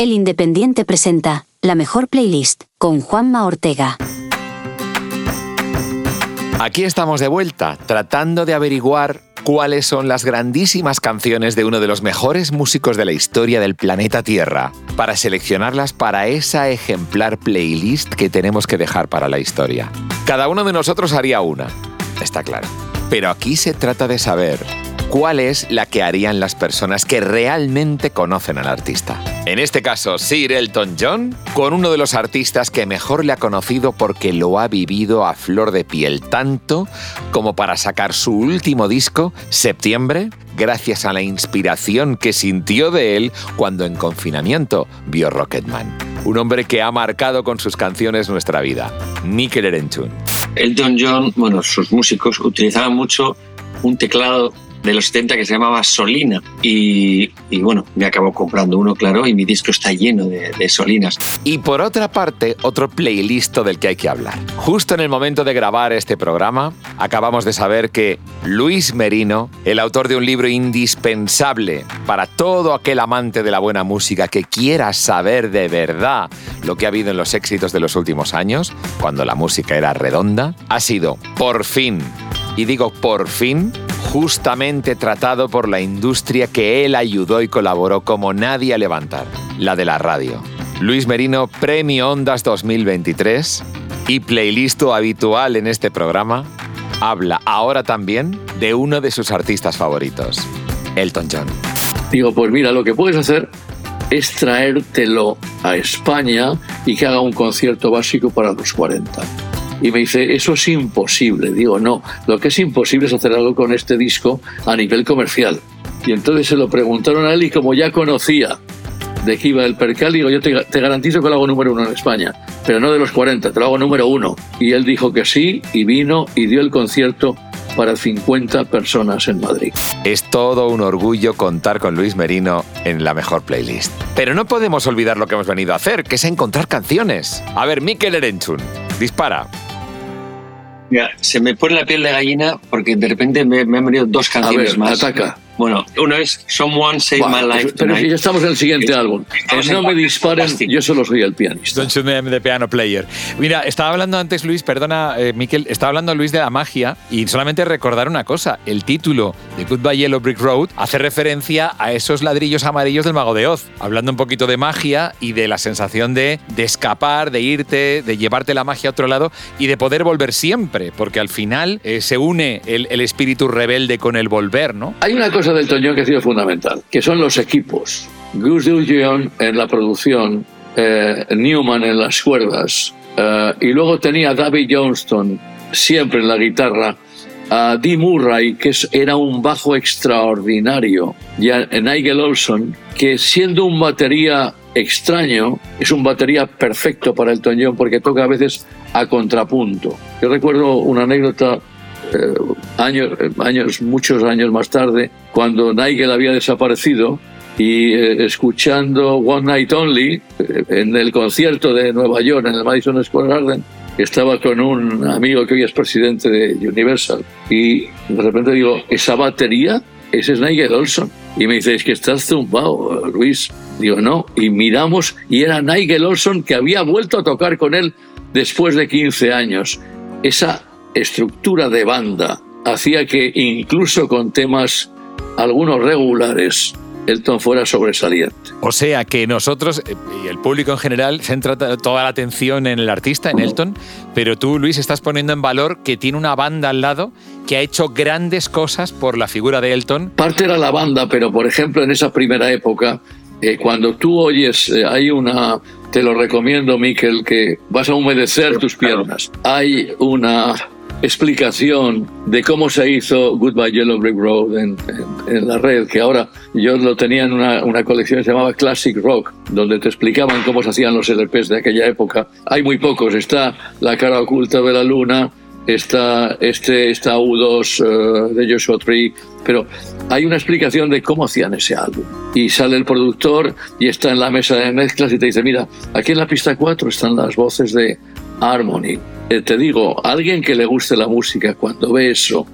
El Independiente presenta la mejor playlist con Juanma Ortega. Aquí estamos de vuelta, tratando de averiguar cuáles son las grandísimas canciones de uno de los mejores músicos de la historia del planeta Tierra, para seleccionarlas para esa ejemplar playlist que tenemos que dejar para la historia. Cada uno de nosotros haría una, está claro. Pero aquí se trata de saber cuál es la que harían las personas que realmente conocen al artista. En este caso, Sir Elton John, con uno de los artistas que mejor le ha conocido porque lo ha vivido a flor de piel, tanto como para sacar su último disco, Septiembre, gracias a la inspiración que sintió de él cuando en confinamiento vio Rocketman. Un hombre que ha marcado con sus canciones nuestra vida, Mikel Erenchun. Elton John, bueno, sus músicos utilizaban mucho un teclado de los 70 que se llamaba Solina. Y, bueno, me acabó comprando uno, claro, y mi disco está lleno de, de, Solinas. Y por otra parte, otro playlist del que hay que hablar. Justo en el momento de grabar este programa, acabamos de saber que Luis Merino, el autor de un libro indispensable para todo aquel amante de la buena música que quiera saber de verdad lo que ha habido en los éxitos de los últimos años, cuando la música era redonda, ha sido, por fin, y digo por fin, justamente tratado por la industria que él ayudó y colaboró como nadie a levantar, la de la radio. Luis Merino, Premio Ondas 2023 y playlist habitual en este programa, habla ahora también de uno de sus artistas favoritos, Elton John. Digo, pues mira, lo que puedes hacer es traértelo a España y que haga un concierto básico para los 40. Y me dice, eso es imposible. Digo, no, lo que es imposible es hacer algo con este disco a nivel comercial. Y entonces se lo preguntaron a él y como ya conocía de qué iba el percal, digo, yo te, garantizo que lo hago número uno en España, pero no de los 40, te lo hago número uno. Y él dijo que sí y vino y dio el concierto para 50 personas en Madrid. Es todo un orgullo contar con Luis Merino en la mejor playlist. Pero no podemos olvidar lo que hemos venido a hacer, que es encontrar canciones. A ver, Mikel Erenchun, dispara se me pone la piel de gallina porque de repente me, han venido dos canciones más. Ataca. Bueno, uno es Someone Save My Life. Pero si ya estamos en el siguiente álbum. no me disparen, yo solo soy el pianista. Don't shoot me the piano player. Mira, estaba hablando antes Luis, perdona, eh, Miquel, estaba hablando Luis de la magia y solamente recordar una cosa: el título de Goodbye Yellow Brick Road hace referencia a esos ladrillos amarillos del Mago de Oz, hablando un poquito de magia y de la sensación de, de escapar, de irte, de llevarte la magia a otro lado y de poder volver siempre, porque al final eh, se une el, el espíritu rebelde con el volver, ¿no? Hay una cosa del Toñón que ha sido fundamental, que son los equipos. Gus Dulgion en la producción, eh, Newman en las cuerdas, eh, y luego tenía David Johnston siempre en la guitarra, a Dee Murray, que era un bajo extraordinario, y a Nigel Olson, que siendo un batería extraño, es un batería perfecto para el Toñón porque toca a veces a contrapunto. Yo recuerdo una anécdota eh, años, años, muchos años más tarde, cuando Nigel había desaparecido y eh, escuchando One Night Only eh, en el concierto de Nueva York, en el Madison Square Garden, estaba con un amigo que hoy es presidente de Universal y de repente digo, ¿esa batería? Ese es Nigel Olson. Y me dice, es que estás zumbado, Luis. Digo, no. Y miramos y era Nigel Olson que había vuelto a tocar con él después de 15 años. Esa estructura de banda hacía que incluso con temas algunos regulares Elton fuera sobresaliente. O sea que nosotros eh, y el público en general centra toda la atención en el artista, en Elton, pero tú, Luis, estás poniendo en valor que tiene una banda al lado que ha hecho grandes cosas por la figura de Elton. Parte era la banda, pero por ejemplo en esa primera época, eh, cuando tú oyes, eh, hay una, te lo recomiendo, Miquel, que vas a humedecer tus piernas. Hay una explicación de cómo se hizo Goodbye Yellow Brick Road en, la red, que ahora yo lo tenía en una, colección que se llamaba Classic Rock, donde te explicaban cómo se hacían los LPs de aquella época. Hay muy pocos, está La cara oculta de la luna, está este está U2 eh, de Joshua Tree, pero hay una explicación de cómo hacían ese álbum. Y sale el productor y está en la mesa de mezclas y te dice, mira, aquí en la pista 4 están las voces de Harmony. Eh, te digo, alguien que le guste la música cuando ve eso,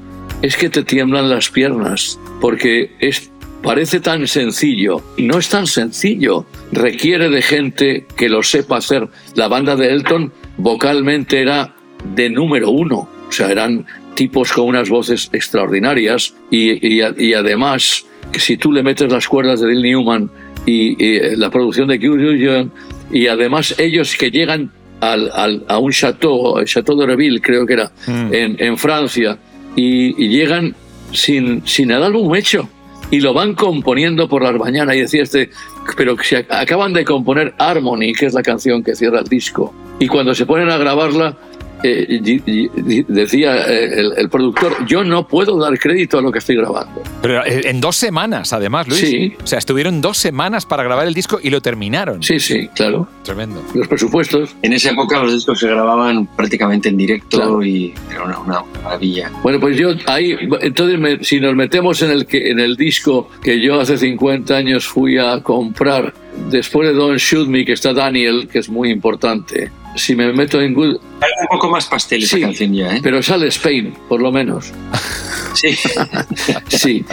es que te tiemblan las piernas, porque es parece tan sencillo. No es tan sencillo. Requiere de gente que lo sepa hacer. La banda de Elton vocalmente era de número uno. O sea, eran tipos con unas voces extraordinarias y, además, que si tú le metes las cuerdas de Bill Newman y, la producción de Q y además ellos que llegan al, a un chateau, el Chateau de Reville creo que era, mm. en, en, Francia, y, llegan sin, sin el álbum hecho y lo van componiendo por las mañanas y decía este, pero se acaban de componer Harmony, que es la canción que cierra el disco, y cuando se ponen a grabarla eh, decía eh, el, productor, yo no puedo dar crédito a lo que estoy grabando. Pero eh, en dos semanas, además, Luis. Sí. O sea, estuvieron dos semanas para grabar el disco y lo terminaron. Sí, sí, claro. Tremendo. Los presupuestos. En esa época los discos se grababan prácticamente en directo y era una, maravilla. Bueno, pues yo ahí, entonces si nos metemos en el, que, en el disco que yo hace 50 años fui a comprar, después de Don't Shoot Me, que está Daniel, que es muy importante, si me meto en Google... un poco más pastel esa canción ya, ¿eh? Pero sale Spain, por lo menos. Sí. sí.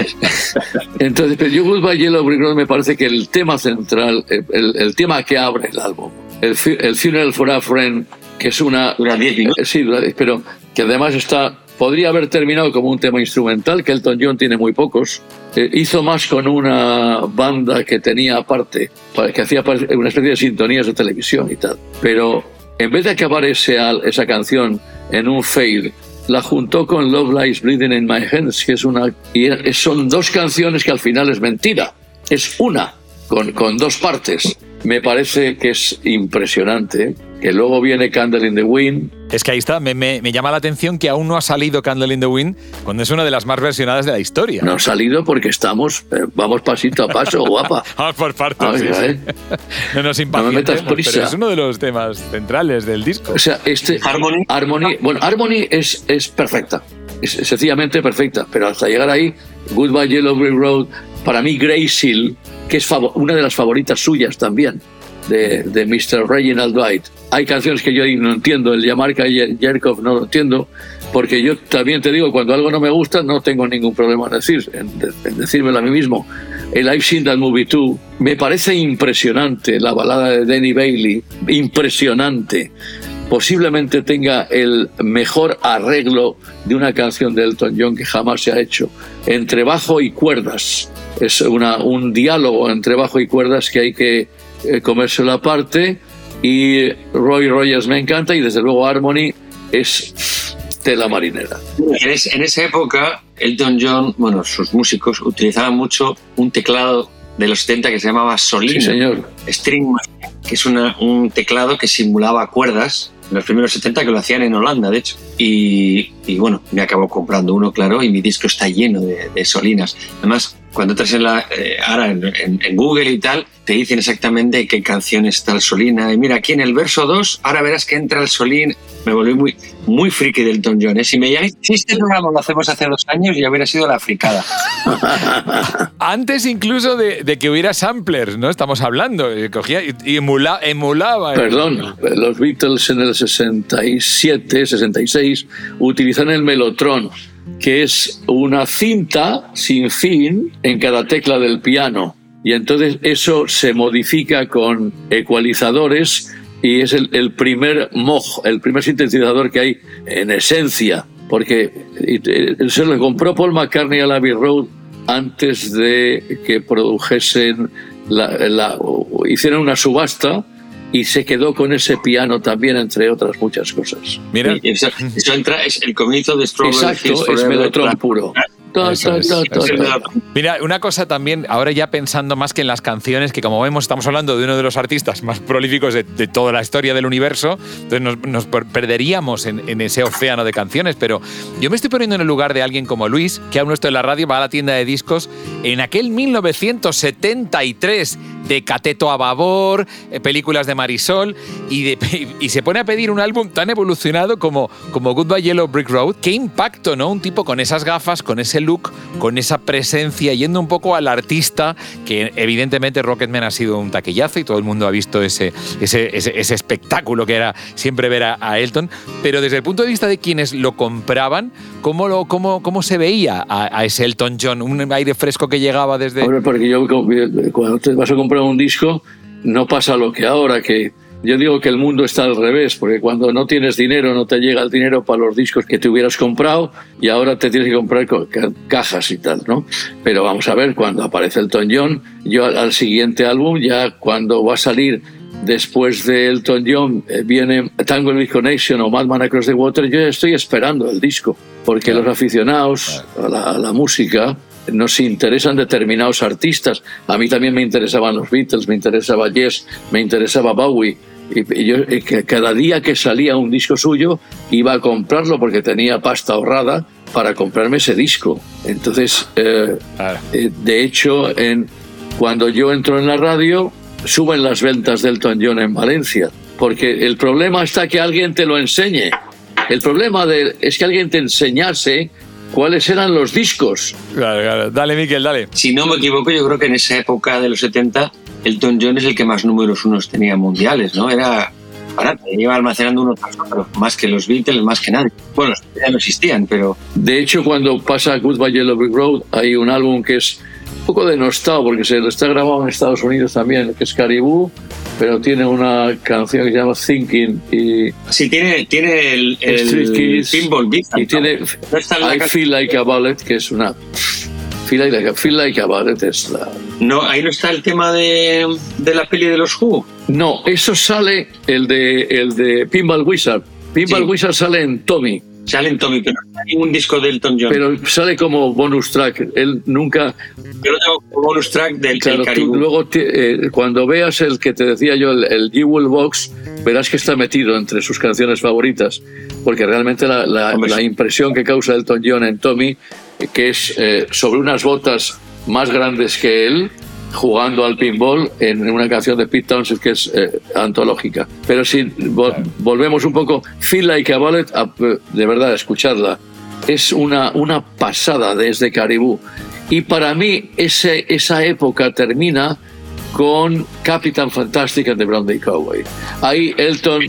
Entonces, pero yo Goodbye Yellow Brick Road me parece que el tema central, el, tema que abre el álbum, el, el, Funeral for a Friend, que es una... Dura 10 minutos. Sí, pero que además está podría haber terminado como un tema instrumental, que Elton John tiene muy pocos. Eh, hizo más con una banda que tenía aparte, que hacía una especie de sintonías de televisión y tal. Pero en vez de acabar ese, esa canción en un fail, la juntó con Love Lies Bleeding in My Hands, que es una. Y son dos canciones que al final es mentira. Es una, con, con dos partes. Me parece que es impresionante que luego viene Candle in the Wind. Es que ahí está, me, me, llama la atención que aún no ha salido Candle in the Wind cuando es una de las más versionadas de la historia. No ha salido porque estamos, eh, vamos pasito a paso, guapa. vamos por partes. No nos no pero es uno de los temas centrales del disco. O sea, este Harmony, Harmony bueno, Harmony es, es perfecta, es sencillamente perfecta, pero hasta llegar ahí, Goodbye Yellow Brick Road, para mí Grace Hill, que es una de las favoritas suyas también de, de Mr. Reginald Dwight. Hay canciones que yo no entiendo, el Yamarka y Jerkov no lo entiendo, porque yo también te digo, cuando algo no me gusta, no tengo ningún problema en, decir, en, decírmelo a mí mismo. El I've Seen That Movie Too me parece impresionante, la balada de Danny Bailey, impresionante. Posiblemente tenga el mejor arreglo de una canción de Elton John que jamás se ha hecho, entre bajo y cuerdas. Es una, un diálogo entre bajo y cuerdas que hay que eh, comerse la parte y Roy Rogers me encanta y desde luego Harmony es tela marinera. En, esa época, Elton John, bueno, sus músicos utilizaban mucho un teclado de los 70 que se llamaba Solina. Sí, señor. String, que es una, un teclado que simulaba cuerdas en los primeros 70 que lo hacían en Holanda, de hecho. Y, bueno, me acabó comprando uno, claro, y mi disco está lleno de, solinas. Además, cuando entras en la, eh, ahora en, Google y tal, te dicen exactamente qué canción está el Solina. Y mira, aquí en el verso 2, ahora verás que entra el Solín. Me volví muy, muy friki del Tom John. ¿eh? Si me llamáis, si este programa lo hacemos hace dos años, ya hubiera sido la fricada. Antes incluso de, que hubiera samplers, ¿no? Estamos hablando. Cogía y emulaba. Perdón, los Beatles en el 67, 66, utilizan el Melotron que es una cinta sin fin en cada tecla del piano. Y entonces eso se modifica con ecualizadores y es el, primer moj, el primer sintetizador que hay en esencia, porque eh, se lo compró Paul McCartney a la Abbey Road antes de que produjesen, la, hicieron una subasta y se quedó con ese piano también, entre otras muchas cosas. Mira, eso, entra, es el comienzo de Strawberry Exacto, es Melotron puro. Mira, una cosa también, ahora ya pensando más que en las canciones, que como vemos estamos hablando de uno de los artistas más prolíficos de, toda la historia del universo, entonces nos, perderíamos en, ese océano de canciones, pero yo me estoy poniendo en el lugar de alguien como Luis, que aún no está en la radio, va a la tienda de discos, en aquel 1973 de Cateto a Babor, eh, películas de Marisol, y, y, se pone a pedir un álbum tan evolucionado como, como Goodbye Yellow Brick Road. Qué impacto, ¿no? Un tipo con esas gafas, con ese look, con esa presencia, yendo un poco al artista, que evidentemente Rocketman ha sido un taquillazo y todo el mundo ha visto ese, ese, ese, espectáculo que era siempre ver a, Elton, pero desde el punto de vista de quienes lo compraban, ¿cómo, lo, cómo, cómo se veía a, ese Elton John? Un aire fresco que llegaba desde... Hombre, porque yo cuando te vas a comprar un disco no pasa lo que ahora, que yo digo que el mundo está al revés, porque cuando no tienes dinero no te llega el dinero para los discos que te hubieras comprado y ahora te tienes que comprar cajas y tal, ¿no? Pero vamos a ver, cuando aparece Elton John, yo al, siguiente álbum, ya cuando va a salir después de Elton John, eh, viene Tango in Connection o Madman Across the Water, yo ya estoy esperando el disco, porque los aficionados a la música nos interesan determinados artistas. A mí también me interesaban los Beatles, me interesaba Yes, me interesaba Bowie y yo cada día que salía un disco suyo iba a comprarlo porque tenía pasta ahorrada para comprarme ese disco. Entonces, eh, eh, de hecho, en, cuando yo entro en la radio, suben las ventas del Elton John en Valencia, porque el problema está que alguien te lo enseñe. El problema de, es que alguien te enseñase cuáles eran los discos. Dale, Miquel, dale. Si no me equivoco, yo creo que en esa época de los 70 Elton John es el que más números unos tenía mundiales, ¿no? Era barato, iba almacenando unos pero más que los Beatles, más que nadie. Bueno, ya no existían, pero... De hecho, cuando pasa Goodbye Yellow Brick Road, hay un álbum que es un poco denostado, porque se lo está grabado en Estados Unidos también, que es Caribou, pero tiene una canción que se llama Thinking y sí tiene tiene el, el, Pinball Beat y tiene I Feel Like a Ballet que es una Feel Like, Feel like a Ballet es la no, ahí no está el tema de, de la peli de los Who. No, eso sale el de, el de Pinball Wizard. Pinball Wizard sale en Tommy. Sale en Tommy, pero no hay ningún disco de Elton John. Pero sale como bonus track. Él nunca. Yo lo tengo como bonus track del claro, Luego, eh, cuando veas el que te decía yo, el, el Jewel Box, verás que está metido entre sus canciones favoritas. Porque realmente la, la, impresión que causa Elton John en Tommy, que es eh, sobre unas botas más grandes que él jugando al pinball en una canción de Pete Townshend que es eh, antológica. Pero si volvemos un poco, Feel Like a Ballet, de verdad, escuchadla. Es una, una pasada desde Caribú. Y para mí ese, esa época termina con Captain Fantastic and the Brown Day Cowboy. Ahí Elton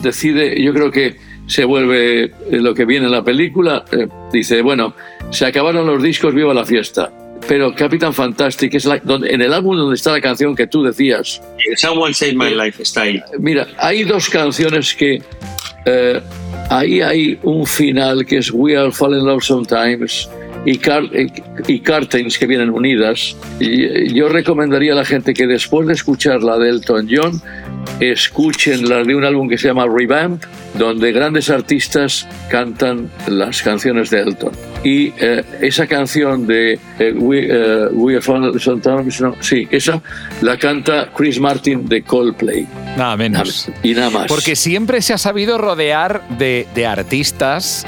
decide, yo creo que se vuelve eh, lo que viene en la película, eh, dice, bueno, se acabaron los discos, viva la fiesta pero Captain Fantastic es donde, en el álbum donde está la canción que tú decías. Someone Saved My Life está ahí. Mira, hay dos canciones que eh, ahí hay un final que es We Are Falling in Love Sometimes y, y Curtains que vienen unidas. Y yo recomendaría a la gente que después de escuchar la de Elton John escuchen la de un álbum que se llama Revamp, donde grandes artistas cantan las canciones de Elton. Y eh, esa canción de eh, We, uh, We Are Sometimes, no, sí, esa la canta Chris Martin de Coldplay. Nada menos. Y nada más. Porque siempre se ha sabido rodear de, de artistas,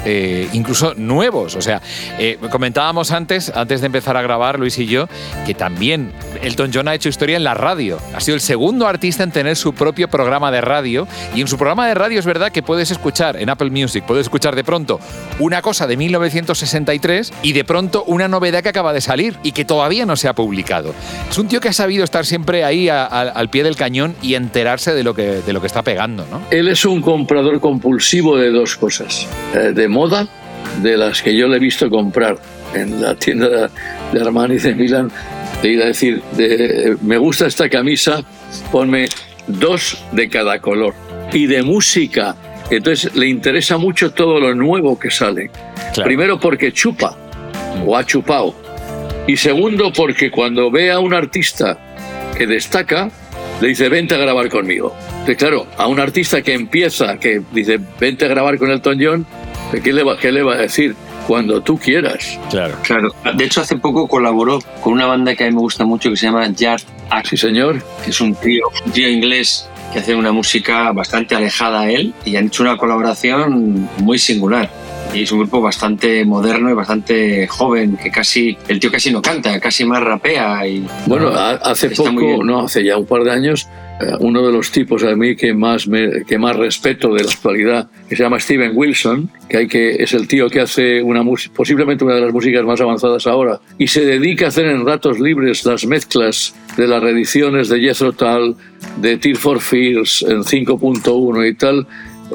incluso nuevos. O sea, comentábamos antes, antes de empezar a grabar, Luis y yo, que también Elton John ha hecho historia en la radio. Ha sido el segundo artista en tener su propio programa de radio. Y en su programa de radio es verdad que puedes escuchar en Apple Music, puedes escuchar de pronto una cosa de 1963 y de pronto una novedad que acaba de salir y que todavía no se ha publicado. Es un tío que ha sabido estar siempre ahí al pie del cañón y enterarse de lo que, de lo que está pegando. ¿no? Él es un comprador compulsivo de dos cosas. Eh, de moda, de las que yo le he visto comprar en la tienda de Armani de Milán, de ir a decir, de, me gusta esta camisa, ponme dos de cada color. Y de música, entonces le interesa mucho todo lo nuevo que sale. Primero porque chupa, o ha chupado. Y segundo porque cuando ve a un artista que destaca, le dice, vente a grabar conmigo. Entonces, claro, a un artista que empieza, que dice, vente a grabar con Elton John, ¿qué le va, qué le va a decir? Cuando tú quieras. Claro. claro. De hecho, hace poco colaboró con una banda que a mí me gusta mucho que se llama Yard Sí, señor. Que es un tío, un tío inglés que hace una música bastante alejada a él y han hecho una colaboración muy singular. Y es un grupo bastante moderno y bastante joven, que casi, el tío casi no canta, casi más rapea. Y, bueno, hace poco, no, hace ya un par de años, uno de los tipos a mí que más, que más respeto de la actualidad, que se llama Steven Wilson, que, hay que es el tío que hace una posiblemente una de las músicas más avanzadas ahora, y se dedica a hacer en ratos libres las mezclas de las reediciones de Jethro Tull, de Tear for Fears en 5.1 y tal,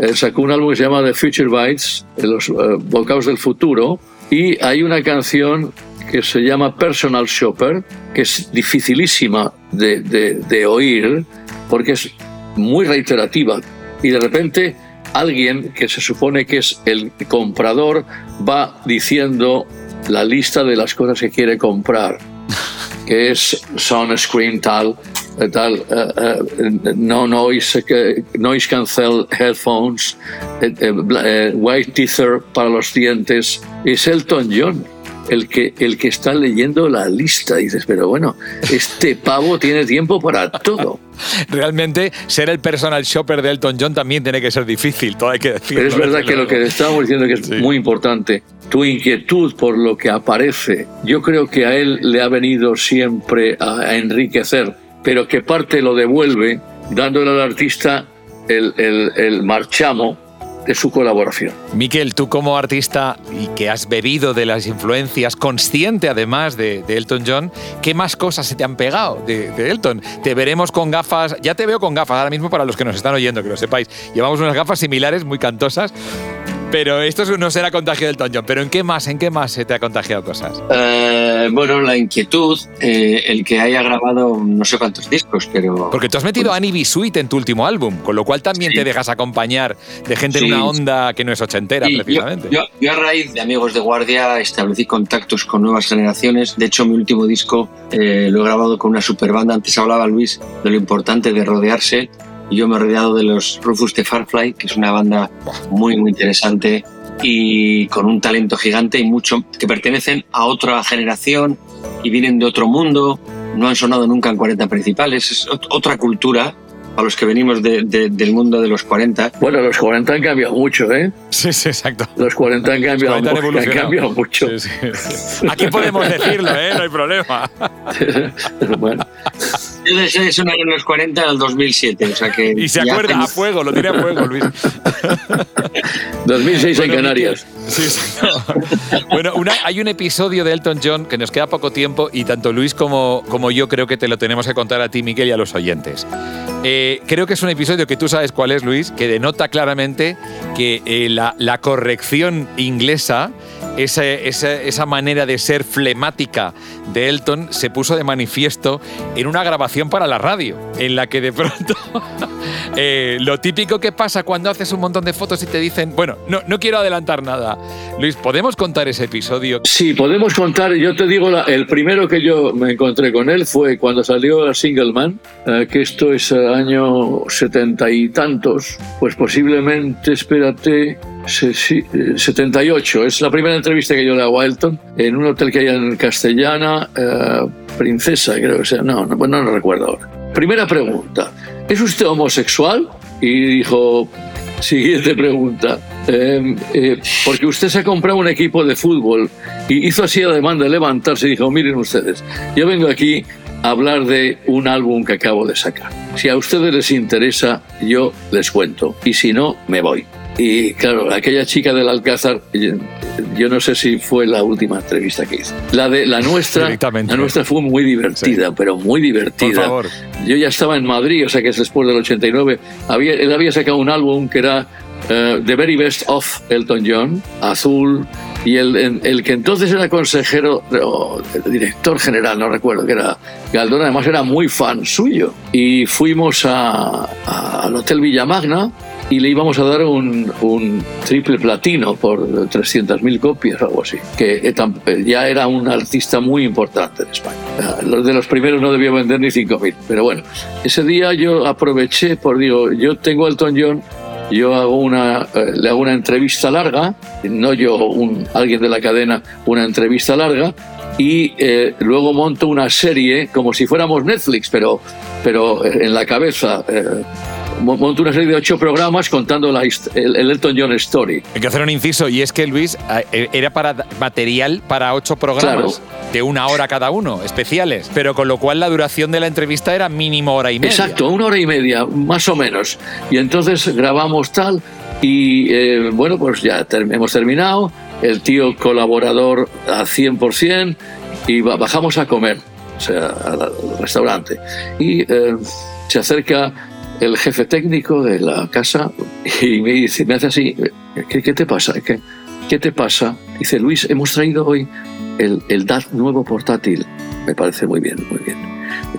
eh, sacó un álbum que se llama The Future Bites, los bocados del futuro, y hay una canción que se llama Personal Shopper, que es dificilísima de, de oír porque es muy reiterativa. Y de repente alguien que se supone que es el comprador va diciendo la lista de las cosas que quiere comprar, que es sunscreen tal, eh, tal, eh, no noise, noise cancel headphones, white teether para los dientes, es Elton John el que, el que está leyendo la lista. Dices, pero bueno, este pavo tiene tiempo para todo. Realmente, ser el personal shopper de Elton John también tiene que ser difícil, todo hay que decirlo. Pero es verdad que lo que estábamos diciendo que es muy importante, tu inquietud por lo que aparece, yo creo que a él le ha venido siempre a, enriquecer, pero que parte lo devuelve dándole al artista el, el, el marchamo de su colaboración. Miquel, tú como artista y que has bebido de las influencias, consciente además de, Elton John, ¿qué más cosas se te han pegado de, de, Elton? Te veremos con gafas, ya te veo con gafas ahora mismo para los que nos están oyendo, que lo sepáis. Llevamos unas gafas similares, muy cantosas. Pero esto no será contagio del John. ¿Pero en qué más, en qué más se te ha contagiado cosas? Eh, bueno, la inquietud, eh, el que haya grabado no sé cuántos discos, pero... Porque tú has metido a Annie B. Sweet en tu último álbum, con lo cual también te dejas acompañar de gente en una onda que no es ochentera, precisamente. Yo, a raíz de Amigos de Guardia establecí contactos con nuevas generaciones. De hecho, mi último disco eh, lo he grabado con una super banda. Antes hablaba Luis de lo importante de rodearse yo me he rodeado de los Rufus de Farfly, que es una banda muy, muy interesante y con un talento gigante y mucho, que pertenecen a otra generación y vienen de otro mundo, no han sonado nunca en 40 principales, es otra cultura a los que venimos del mundo de los 40. Bueno, los 40 han cambiado mucho, ¿eh? Sí, sí, exacto. Los 40 han cambiado, han cambiado mucho. Aquí podemos decirlo, ¿eh? No hay problema. bueno. Yo eso en los 40 al 2007, o sea que... Y se acuerda, a fuego, lo tiene a fuego, Luis. 2006 en Canarias. Sí, sí. Bueno, hay un episodio de Elton John que nos queda poco tiempo y tanto Luis como, como yo creo que te lo tenemos que contar a ti, Miguel, y a los oyentes. Eh, creo que es un episodio que tú sabes cuál es, Luis, que denota claramente que eh, la, la, corrección inglesa, esa, esa, esa, manera de ser flemática de Elton, se puso de manifiesto en una grabación para la radio, en la que de pronto eh, lo típico que pasa cuando haces un montón de fotos y te dicen, bueno, no, no quiero adelantar nada. Luis, ¿podemos contar ese episodio? Sí, podemos contar. Yo te digo, el primero que yo me encontré con él fue cuando salió a Single Man, que esto es año setenta y tantos, pues posiblemente, espérate, 78. Es la primera entrevista que yo le hago a Elton en un hotel que hay en Castellana, eh, Princesa, creo que sea. No, no, no, no recuerdo ahora. Primera pregunta. ¿Es usted homosexual? Y dijo, siguiente pregunta. Em, eh, porque usted se ha comprado un equipo de fútbol y hizo así además de levantarse y dijo, miren ustedes, yo vengo aquí hablar de un álbum que acabo de sacar. Si a ustedes les interesa, yo les cuento. Y si no, me voy. Y claro, aquella chica del Alcázar, yo, no sé si fue la última entrevista que hice. La de la nuestra, la nuestra fue muy divertida, pero muy divertida. Por favor. Yo ya estaba en Madrid, o sea que es después del 89. Había, él había sacado un álbum que era uh, The Very Best of Elton John, azul, y el, el, que entonces era consejero, o director general, no recuerdo, que era Galdón, además era muy fan suyo. Y fuimos a, al Hotel Villamagna y le íbamos a dar un, un triple platino por 300.000 copias o algo así, que eh, eh, ya era un artista muy importante en España. Ah, de los primeros no debió vender ni 5.000, pero bueno, ese día yo aproveché, por digo, yo tengo Elton John yo hago una, eh, le hago una entrevista larga, no yo, un, alguien de la cadena, una entrevista larga, y eh, luego monto una serie como si fuéramos Netflix, pero, pero en la cabeza. Eh, monto una serie de ocho programas contando la, el, Elton John Story. Hay que hacer un inciso, y es que Luis era para material para ocho programas de una hora cada uno, especiales, pero con lo cual la duración de la entrevista era mínimo hora y media. Exacto, una hora y media, más o menos. Y entonces grabamos tal, y eh, bueno, pues ya hemos terminado, el tío colaborador a 100%, y bajamos a comer, o sea, al restaurante. Y eh, se acerca el jefe técnico de la casa y me dice, me hace así, ¿qué, qué te pasa? ¿Qué, ¿Qué te pasa? Dice, Luis, hemos traído hoy el, el DAT nuevo portátil. Me parece muy bien, muy bien.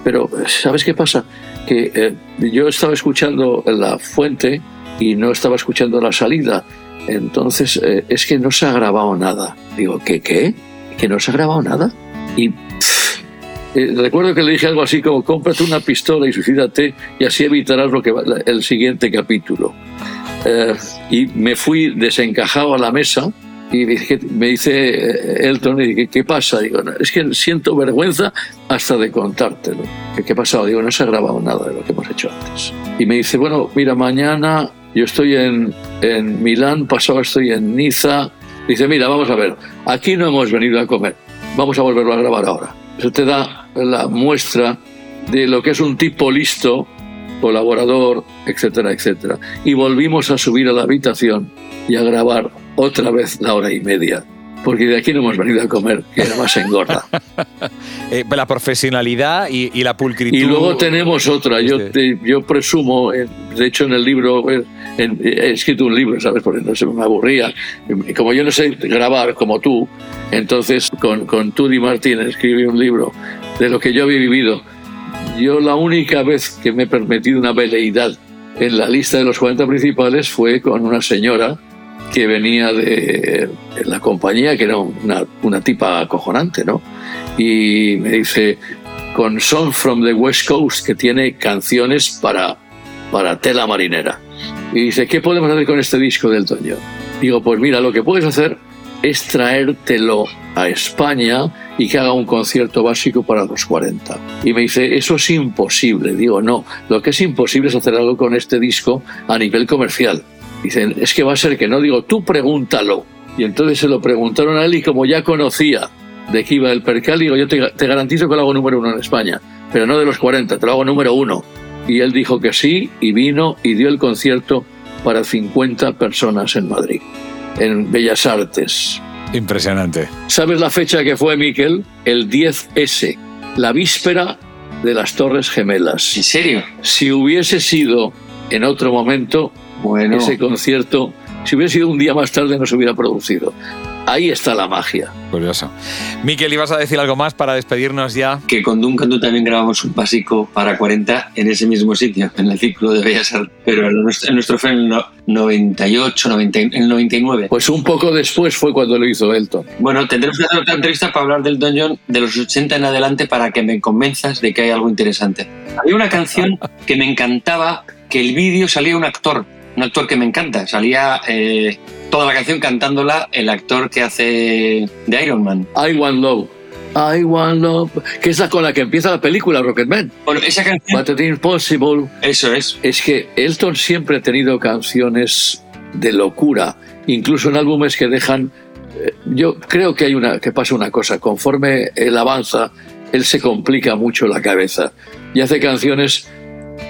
Pero, ¿sabes qué pasa? Que eh, yo estaba escuchando la fuente y no estaba escuchando la salida. Entonces, eh, es que no se ha grabado nada. Digo, ¿qué? ¿Qué? ¿Que no se ha grabado nada? Y eh, recuerdo que le dije algo así como, cómprate una pistola y suicídate y así evitarás lo que va, el siguiente capítulo. Eh, y me fui desencajado a la mesa y me dice eh, Elton, y ¿qué pasa? Digo, es que siento vergüenza hasta de contártelo. ¿Qué ha pasado? Digo, no se ha grabado nada de lo que hemos hecho antes. Y me dice, bueno, mira, mañana yo estoy en, en Milán, pasado estoy en Niza. Dice, mira, vamos a ver, aquí no hemos venido a comer, vamos a volverlo a grabar ahora. Eso te da la muestra de lo que es un tipo listo, colaborador, etcétera, etcétera. Y volvimos a subir a la habitación y a grabar otra vez la hora y media porque de aquí no hemos venido a comer, que además engorda. eh, la profesionalidad y, y, la pulcritud. Y luego tenemos otra, yo, te, yo presumo, de hecho en el libro, en, he escrito un libro, ¿sabes? Porque no se me aburría. Como yo no sé grabar como tú, entonces con, con Tudy Martín escribí un libro de lo que yo había vivido. Yo la única vez que me he permitido una veleidad en la lista de los 40 principales fue con una señora que venía de, la compañía, que era una, tipa acojonante, ¿no? Y me dice, con Song from the West Coast, que tiene canciones para, para tela marinera. Y dice, ¿qué podemos hacer con este disco del Toño? Digo, pues mira, lo que puedes hacer es traértelo a España y que haga un concierto básico para los 40. Y me dice, eso es imposible. Digo, no, lo que es imposible es hacer algo con este disco a nivel comercial. Dicen, es que va a ser que no. Digo, tú pregúntalo. Y entonces se lo preguntaron a él y como ya conocía de qué iba el percal, digo, yo te, garantizo que lo hago número uno en España, pero no de los 40, te lo hago número uno. Y él dijo que sí y vino y dio el concierto para 50 personas en Madrid, en Bellas Artes. Impresionante. ¿Sabes la fecha que fue, Miquel? El 10S, la víspera de las Torres Gemelas. ¿En serio? Si hubiese sido en otro momento, bueno. ese concierto, si hubiera sido un día más tarde, no se hubiera producido. Ahí está la magia. Curioso. Miquel, ¿ibas a decir algo más para despedirnos ya? Que con Duncan tú también grabamos un básico para 40 en ese mismo sitio, en el ciclo de Bellas Artes, pero en nuestro, en nuestro fue en el 98, 90, en el 99. Pues un poco después fue cuando lo hizo Elton. Bueno, tendremos que hacer otra entrevista para hablar del Don John de los 80 en adelante para que me convenzas de que hay algo interesante. Había una canción que me encantaba, que el vídeo salía un actor un actor que me encanta. Salía eh, toda la canción cantándola el actor que hace de Iron Man. I Want Love. I Want Love, que es la con la que empieza la película Rocketman. Bueno, esa canción. But impossible. Eso es. Es que Elton siempre ha tenido canciones de locura, incluso en álbumes que dejan. eh, Yo creo que hay una que pasa una cosa. Conforme él avanza, él se complica mucho la cabeza y hace canciones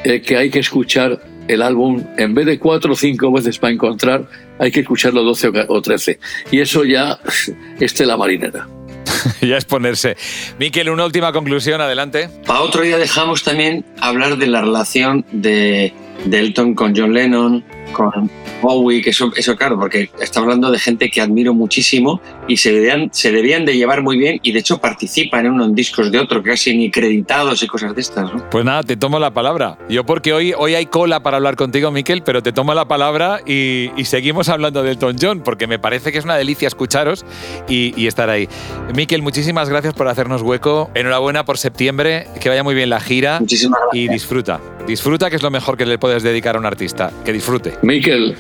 eh, que hay que escuchar el álbum, en vez de cuatro o cinco veces para encontrar, hay que escucharlo 12 o 13. Y eso ya es tela marinera. ya es ponerse. Miquel, una última conclusión, adelante. Para otro día dejamos también hablar de la relación de, de Elton con John Lennon, con Bowie, que eso, eso claro, porque estamos hablando de gente que admiro muchísimo y se debían, se debían de llevar muy bien y de hecho participan en unos discos de otro, casi ni creditados y cosas de estas. ¿no? Pues nada, te tomo la palabra. Yo porque hoy, hoy hay cola para hablar contigo, Miquel, pero te tomo la palabra y, y seguimos hablando de Elton John, porque me parece que es una delicia escucharos y, y estar ahí. Miquel, muchísimas gracias por hacernos hueco. Enhorabuena por septiembre, que vaya muy bien la gira Muchísimas gracias. y disfruta. Disfruta, que es lo mejor que le puedes dedicar a un artista. Que disfrute. Miquel,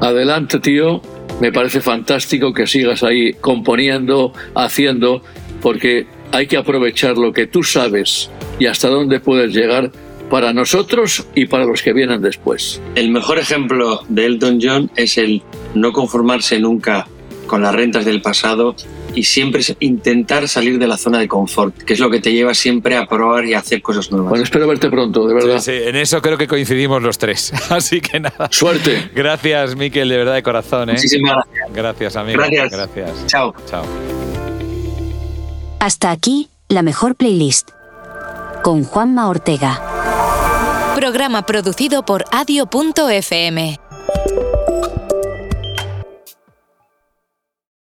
adelante, tío. Me parece fantástico que sigas ahí componiendo, haciendo, porque hay que aprovechar lo que tú sabes y hasta dónde puedes llegar para nosotros y para los que vienen después. El mejor ejemplo de Elton John es el no conformarse nunca con las rentas del pasado y siempre intentar salir de la zona de confort, que es lo que te lleva siempre a probar y a hacer cosas nuevas. Bueno, espero verte pronto, de verdad. Sí, sí, en eso creo que coincidimos los tres. Así que nada. Suerte. Gracias, Miquel, de verdad de corazón. ¿eh? Muchísimas gracias. Gracias, amigo. Gracias. Gracias. Chao. Chao. Hasta aquí, la mejor playlist. Con Juanma Ortega. Programa producido por adio.fm.